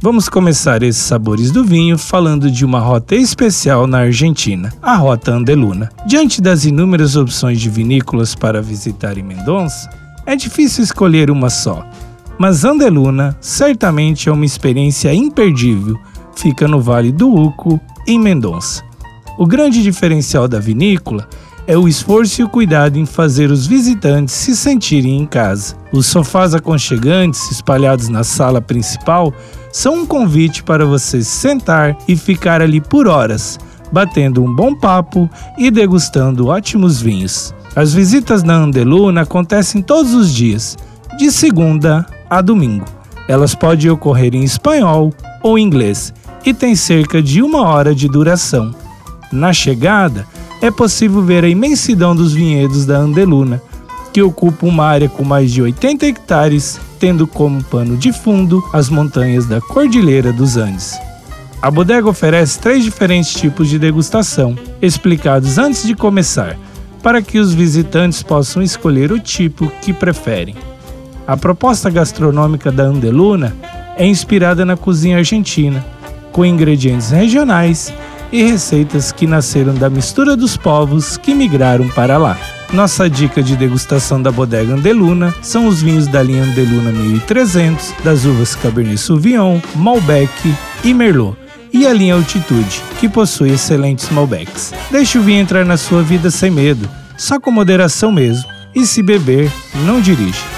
Vamos começar esses sabores do vinho falando de uma rota especial na Argentina, a Rota Andeluna. Diante das inúmeras opções de vinícolas para visitar em Mendonça, é difícil escolher uma só, mas Andeluna certamente é uma experiência imperdível. Fica no Vale do Uco, em Mendonça. O grande diferencial da vinícola é o esforço e o cuidado em fazer os visitantes se sentirem em casa. Os sofás aconchegantes espalhados na sala principal são um convite para você sentar e ficar ali por horas, batendo um bom papo e degustando ótimos vinhos. As visitas na Andeluna acontecem todos os dias, de segunda a domingo. Elas podem ocorrer em espanhol ou inglês e têm cerca de uma hora de duração. Na chegada, é possível ver a imensidão dos vinhedos da Andeluna, que ocupa uma área com mais de 80 hectares, tendo como pano de fundo as montanhas da Cordilheira dos Andes. A bodega oferece três diferentes tipos de degustação, explicados antes de começar, para que os visitantes possam escolher o tipo que preferem. A proposta gastronômica da Andeluna é inspirada na cozinha argentina, com ingredientes regionais e receitas que nasceram da mistura dos povos que migraram para lá. Nossa dica de degustação da bodega Andeluna são os vinhos da linha Andeluna 1300, das uvas Cabernet Sauvignon, Malbec e Merlot, e a linha Altitude, que possui excelentes Malbecs. Deixe o vinho entrar na sua vida sem medo, só com moderação mesmo, e se beber, não dirija.